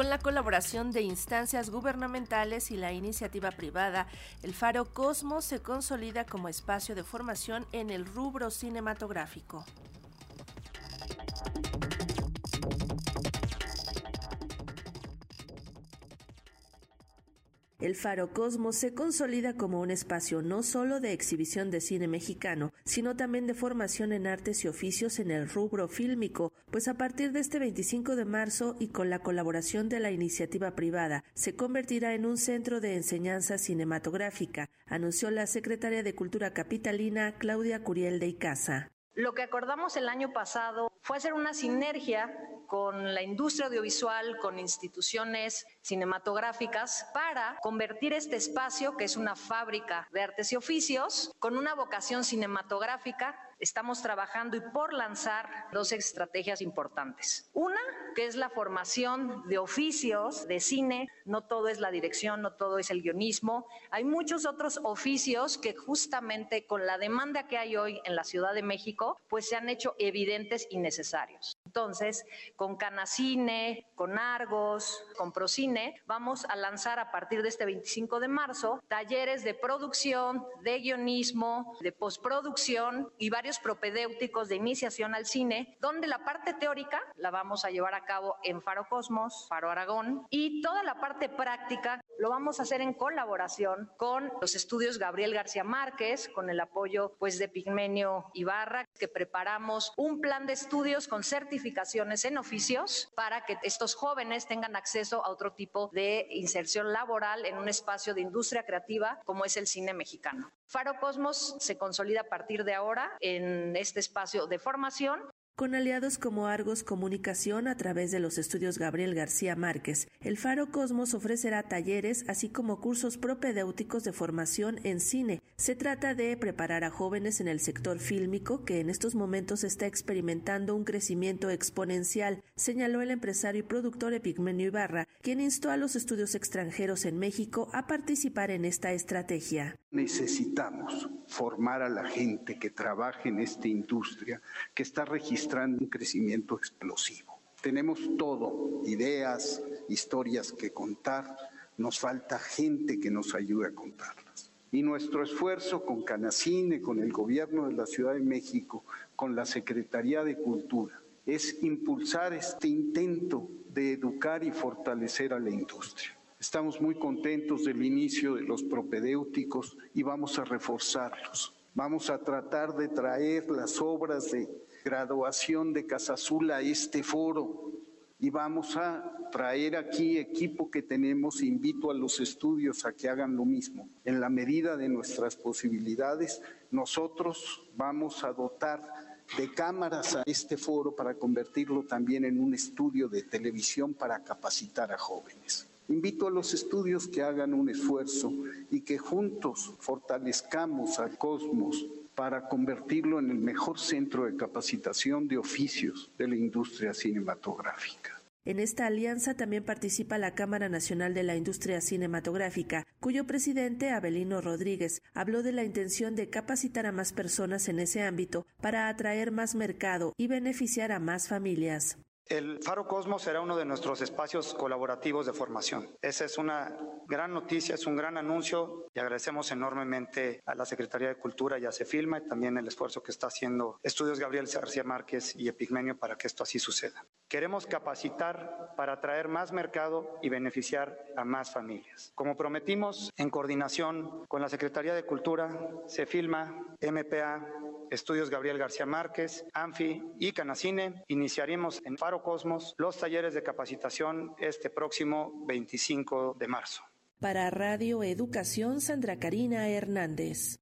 Con la colaboración de instancias gubernamentales y la iniciativa privada, el Faro Cosmos se consolida como espacio de formación en el rubro cinematográfico. El Faro Cosmos se consolida como un espacio no solo de exhibición de cine mexicano, sino también de formación en artes y oficios en el rubro fílmico, pues a partir de este 25 de marzo y con la colaboración de la iniciativa privada, se convertirá en un centro de enseñanza cinematográfica, anunció la secretaria de Cultura Capitalina Claudia Curiel de Icaza. Lo que acordamos el año pasado fue hacer una sinergia con la industria audiovisual, con instituciones cinematográficas, para convertir este espacio, que es una fábrica de artes y oficios, con una vocación cinematográfica estamos trabajando y por lanzar dos estrategias importantes. Una, que es la formación de oficios de cine. No todo es la dirección, no todo es el guionismo. Hay muchos otros oficios que justamente con la demanda que hay hoy en la Ciudad de México, pues se han hecho evidentes y necesarios. Entonces, con Canacine, con Argos, con Procine, vamos a lanzar a partir de este 25 de marzo talleres de producción, de guionismo, de postproducción y varios propedéuticos de iniciación al cine, donde la parte teórica la vamos a llevar a cabo en Faro Cosmos, Faro Aragón, y toda la parte práctica lo vamos a hacer en colaboración con los estudios Gabriel García Márquez, con el apoyo pues de Pigmenio Ibarra, que preparamos un plan de estudios con certificación en oficios para que estos jóvenes tengan acceso a otro tipo de inserción laboral en un espacio de industria creativa como es el cine mexicano. Faro Cosmos se consolida a partir de ahora en este espacio de formación con aliados como Argos Comunicación a través de los estudios Gabriel García Márquez, el Faro Cosmos ofrecerá talleres así como cursos propedéuticos de formación en cine. Se trata de preparar a jóvenes en el sector fílmico que en estos momentos está experimentando un crecimiento exponencial, señaló el empresario y productor Epigmenio Ibarra, quien instó a los estudios extranjeros en México a participar en esta estrategia. Necesitamos formar a la gente que trabaje en esta industria que está registrando un crecimiento explosivo. Tenemos todo, ideas, historias que contar, nos falta gente que nos ayude a contarlas. Y nuestro esfuerzo con Canacine, con el gobierno de la Ciudad de México, con la Secretaría de Cultura, es impulsar este intento de educar y fortalecer a la industria. Estamos muy contentos del inicio de los propedéuticos y vamos a reforzarlos. Vamos a tratar de traer las obras de graduación de Casa Azul a este foro y vamos a traer aquí equipo que tenemos. Invito a los estudios a que hagan lo mismo. En la medida de nuestras posibilidades, nosotros vamos a dotar de cámaras a este foro para convertirlo también en un estudio de televisión para capacitar a jóvenes. Invito a los estudios que hagan un esfuerzo y que juntos fortalezcamos al Cosmos para convertirlo en el mejor centro de capacitación de oficios de la industria cinematográfica. En esta alianza también participa la Cámara Nacional de la Industria Cinematográfica, cuyo presidente, Abelino Rodríguez, habló de la intención de capacitar a más personas en ese ámbito para atraer más mercado y beneficiar a más familias. El Faro Cosmos será uno de nuestros espacios colaborativos de formación. Esa es una gran noticia, es un gran anuncio y agradecemos enormemente a la Secretaría de Cultura y a Cefilma y también el esfuerzo que está haciendo Estudios Gabriel García Márquez y Epigmenio para que esto así suceda. Queremos capacitar para atraer más mercado y beneficiar a más familias. Como prometimos, en coordinación con la Secretaría de Cultura, Cefilma, MPA, Estudios Gabriel García Márquez, ANFI y Canacine, iniciaremos en Faro Cosmos los talleres de capacitación este próximo 25 de marzo. Para Radio Educación, Sandra Karina Hernández.